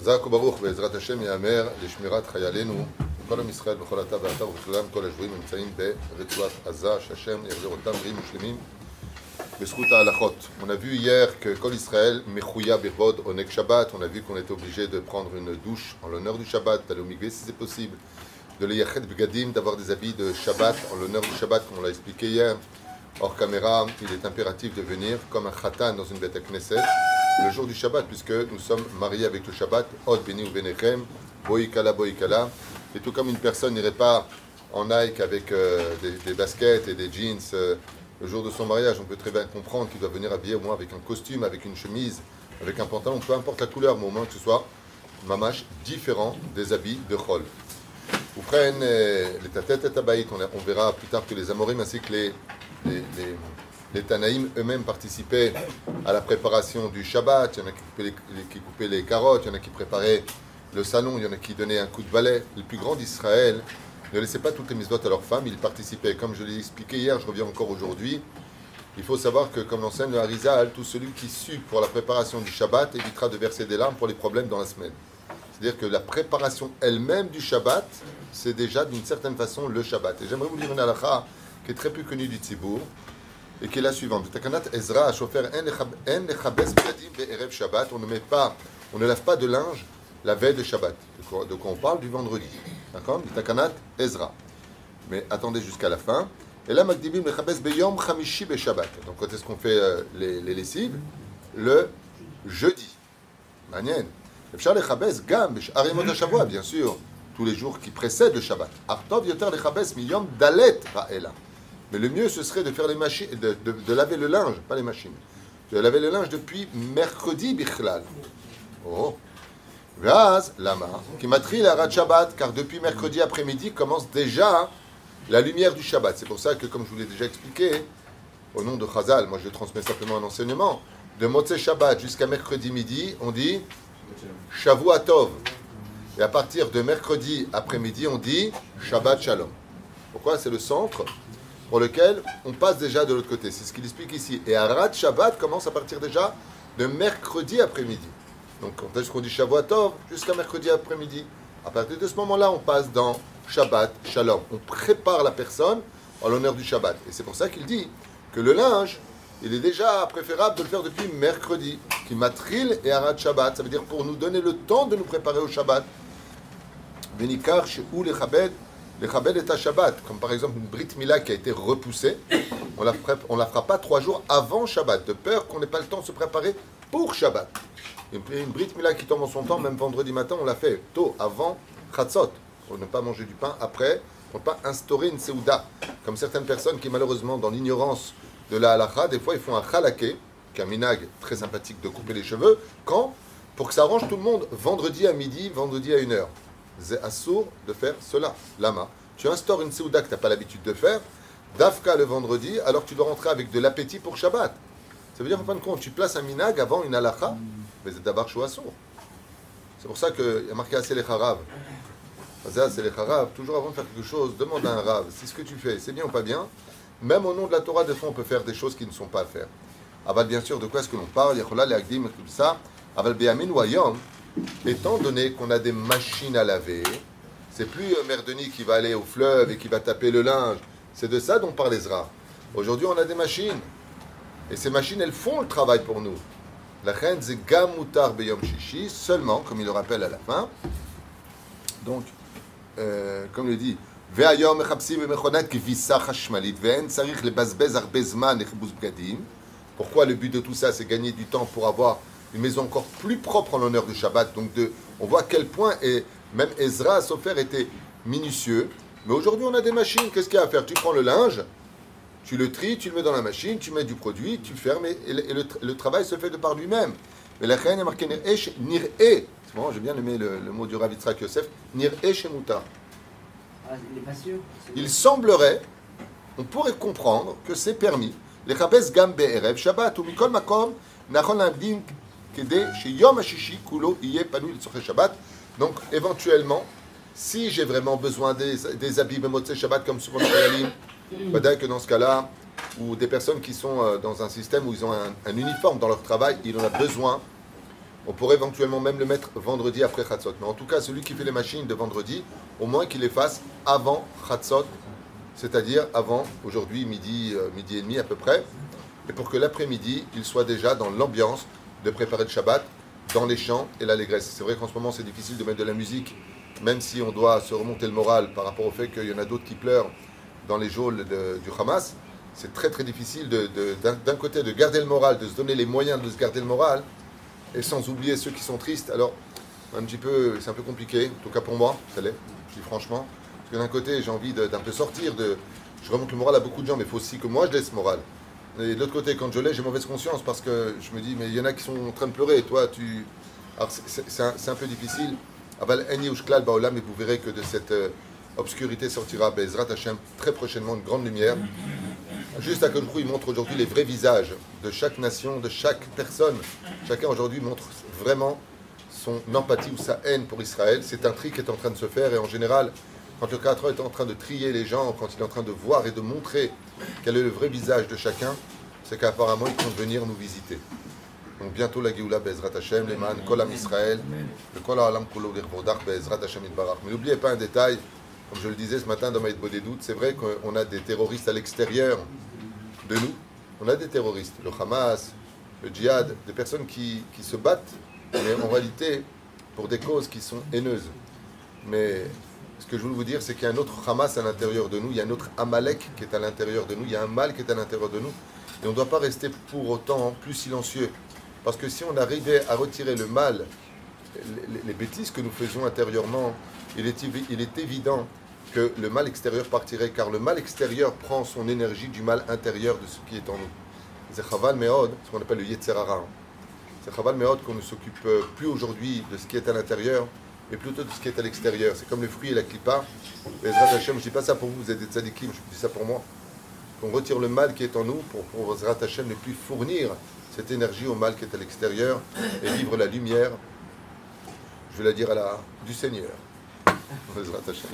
חזק וברוך בעזרת השם ייאמר לשמירת חיילינו כל עם ישראל בכל עתה ועתה ובכללם כל השבויים נמצאים ברצועת עזה שהשם יחזיר אותם בריאים ושלמים בזכות ההלכות. On a vu hier que Kol Israël mechouya birvod onek Shabbat. On a vu qu'on était obligé de prendre une douche en l'honneur du Shabbat, d'aller au mikveh si c'est possible, de l'yachet begadim, d'avoir des habits de Shabbat en l'honneur du Shabbat, comme on l'a expliqué hier. Hors caméra, il est impératif de venir comme un khatan dans une bête à Knesset le jour du Shabbat, puisque nous sommes mariés avec le Shabbat, Od Beni ou Benechem, Boikala Boikala. Et tout comme une personne n'irait pas en Nike avec euh, des, baskets et des jeans euh, le jour de son mariage, on peut très bien comprendre qu'il doit venir habillé au moins avec un costume, avec une chemise, avec un pantalon, peu importe la couleur, mais au moins que ce soit mamash différent des habits de Chol. Vous prennent les tatettes et tabaït, on, on verra plus tard que les amorim ainsi que les, les Tanaïm eux-mêmes participaient à la préparation du Shabbat. Il y en a qui coupaient les, carottes, il y en a qui préparaient le salon, il y en a qui donnaient un coup de balai. Le plus grand d'Israël ne laissait pas toutes les mitzvot à leurs femmes, il participait. Comme je l'ai expliqué hier, je reviens encore aujourd'hui. Il faut savoir que, comme l'enseigne le Harizal, tout celui qui sue pour la préparation du Shabbat évitera de verser des larmes pour les problèmes dans la semaine. C'est-à-dire que la préparation elle-même du Shabbat, c'est déjà d'une certaine façon le Shabbat. Et j'aimerais vous lire une halakha qui est très peu connue du Tzibour et qui est la suivante. Takanat Ezra a chauffeur en Shabbat. On ne met pas, on ne lave pas de linge la veille de Shabbat. De quoi on parle? Du vendredi. D'accord? Takanat Ezra. Mais attendez jusqu'à la fin. Et là, Magdibim Lechabes Beyom Chamishi Be Shabbat. Donc quand est-ce qu'on fait euh, les, les, lessives? Le jeudi. Manien. Efshar Lechabes Gam Arimot Shavua, bien sûr. Tous les jours qui précèdent le Shabbat. Artov Yoter Lechabes Miyom Dalet Ra'ela. Mais le mieux, ce serait de faire les machines, de, laver le linge, pas les machines, de laver le linge depuis mercredi bichlal. Oh. Vaz, lama, qui la Shabbat, car depuis mercredi après-midi commence déjà la lumière du Shabbat. C'est pour ça que, comme je vous l'ai déjà expliqué, au nom de Chazal, moi je transmets simplement un enseignement, de Motse Shabbat jusqu'à mercredi midi, on dit Shavuatov. Et à partir de mercredi après-midi, on dit Shabbat Shalom. Pourquoi? C'est le centre pour lequel on passe déjà de l'autre côté. C'est ce qu'il explique ici. Et Arad Shabbat commence à partir déjà de mercredi après-midi. Donc quand est-ce qu'on dit Shavuatov Jusqu'à mercredi après-midi. À partir de ce moment-là, on passe dans Shabbat Shalom. On prépare la personne en l'honneur du Shabbat. Et c'est pour ça qu'il dit que le linge, il est déjà préférable de le faire depuis mercredi. Qui matril et Arad Shabbat. Ça veut dire pour nous donner le temps de nous préparer au Shabbat. Venikar ou les Les Chabed est à Shabbat, comme par exemple une Brit Mila qui a été repoussée, on la, on la fera pas trois jours avant Shabbat, de peur qu'on n'ait pas le temps de se préparer pour Shabbat. Une, une Brit Mila qui tombe en son temps, même vendredi matin, on l'a fait tôt, avant Chatzot, pour ne pas manger du pain après, pour ne pas instaurer une Seouda, comme certaines personnes qui malheureusement, dans l'ignorance de la halacha, des fois ils font un chalaké, qui est un minag très sympathique de couper les cheveux, quand Pour que ça arrange tout le monde, vendredi à midi, vendredi à une heure. C'est assour de faire cela. Lama. Tu instaures une Seouda que tu n'as pas l'habitude de faire, Dafka le vendredi, alors tu dois rentrer avec de l'appétit pour Shabbat. Ça veut dire, en fin de compte, tu places un minag avant une halacha, mais c'est d'abord assour. C'est pour ça qu'il y a marqué assez les harav. C'est les harav. Toujours avant de faire quelque chose, demande à un rav si ce que tu fais, c'est bien ou pas bien. Même au nom de la Torah, des fois, on peut faire des choses qui ne sont pas à faire. Aval, bien sûr, de quoi est-ce que l'on parle? Les Agdim, tout ça. Aval. Étant donné qu'on a des machines à laver, c'est plus Merdeni qui va aller au fleuve et qui va taper le linge. C'est de ça dont parle Ezra. Aujourd'hui, on a des machines. Et ces machines, elles font le travail pour nous. La reine, c'est Beyom Shishi, seulement, comme il le rappelle à la fin. Donc, euh, comme il dit, pourquoi le but de tout ça, c'est gagner du temps pour avoir une maison encore plus propre en l'honneur du Shabbat. Donc de, on voit à quel point, et même Ezra, Sofer, était minutieux. Mais aujourd'hui, on a des machines. Qu'est-ce qu'il y a à faire? Tu prends le linge, tu le tries, tu le mets dans la machine, tu mets du produit, tu fermes, et, et, le, et le, le, travail se fait de par lui-même. Mais la reine est marquée Nir'e. C'est bon, j'ai bien aimé le, le, mot du Rav Yitzhak Yosef. Nir'e Shemuta. Ah, il est pas sûr. Il semblerait, on pourrait comprendre que c'est permis. Les Chabes Gam Be'erev Shabbat ou Mikol Makom Nachon Labdim donc, éventuellement, si j'ai vraiment besoin des, des habits Bemotse Shabbat comme souvent peut-être que dans ce cas-là, ou des personnes qui sont dans un système où ils ont un, un, uniforme dans leur travail, il en a besoin. On pourrait éventuellement même le mettre vendredi après Chatzot. Mais en tout cas, celui qui fait les machines de vendredi, au moins qu'il les fasse avant Chatzot, c'est-à-dire avant aujourd'hui midi, euh, midi et demi à peu près, et pour que l'après-midi, il soit déjà dans l'ambiance de préparer le Shabbat, dans les chants et l'allégresse. C'est vrai qu'en ce moment, c'est difficile de mettre de la musique, même si on doit se remonter le moral par rapport au fait qu'il y en a d'autres qui pleurent dans les geôles du Hamas. C'est très très difficile d'un côté de garder le moral, de se donner les moyens de se garder le moral, et sans oublier ceux qui sont tristes. Alors, un petit peu, c'est un peu compliqué, en tout cas pour moi, ça l'est, je dis franchement. Parce que d'un côté, j'ai envie d'un peu sortir, de, je remonte le moral à beaucoup de gens, mais il faut aussi que moi je laisse moral. Et de l'autre côté, quand je l'ai, j'ai mauvaise conscience parce que je me dis, mais il y en a qui sont en train de pleurer, toi, tu. Alors, c'est un, peu difficile. Aval Baolam, et vous verrez que de cette euh, obscurité sortira Bezrat Hashem très prochainement une grande lumière. Juste à coup, il montre aujourd'hui les vrais visages de chaque nation, de chaque personne. Chacun aujourd'hui montre vraiment son empathie ou sa haine pour Israël. C'est un tri qui est en train de se faire et en général, quand le créateur est en train de trier les gens, quand il est en train de voir et de montrer quel est le vrai visage de chacun, c'est qu'apparemment ils compte venir nous visiter. Donc bientôt la Géoula Bezrat Hashem, les man, Kolam Israël, le Kol Alam Kulo Bezrat Hashem Barach. Mais n'oubliez pas un détail, comme je le disais ce matin dans Maïd doutes, c'est vrai qu'on a des terroristes à l'extérieur de nous. On a des terroristes, le Hamas, le djihad, des personnes qui, qui se battent, mais en réalité pour des causes qui sont haineuses. Mais ce que je veux vous dire, c'est qu'il y a un autre Hamas à l'intérieur de nous, il y a un autre Amalek qui est à l'intérieur de nous, il y a un mal qui est à l'intérieur de nous. Et on ne doit pas rester pour autant plus silencieux. Parce que si on arrivait à retirer le mal, les, bêtises que nous faisions intérieurement, il est, évident que le mal extérieur partirait, car le mal extérieur prend son énergie du mal intérieur de ce qui est en nous. C'est Chaval Meod, ce qu'on appelle le Yetzerara. C'est Chaval Meod qu'on ne s'occupe plus aujourd'hui de ce qui est à l'intérieur, mais plutôt de ce qui est à l'extérieur. C'est comme le fruit et la clipa. je ne dis pas ça pour vous, vous êtes des tzadikim, je dis ça pour moi. Qu'on retire le mal qui est en nous pour, pour Hashem ne plus fournir cette énergie au mal qui est à l'extérieur et vivre la lumière, je vais la dire à la, du Seigneur. Hashem.